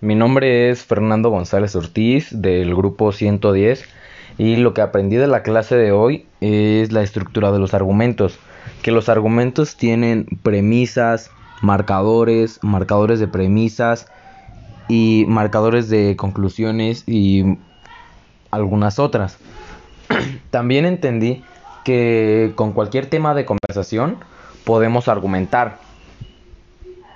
mi nombre es Fernando González Ortiz del grupo 110 y lo que aprendí de la clase de hoy es la estructura de los argumentos, que los argumentos tienen premisas, marcadores, marcadores de premisas y marcadores de conclusiones y algunas otras. También entendí que con cualquier tema de conversación podemos argumentar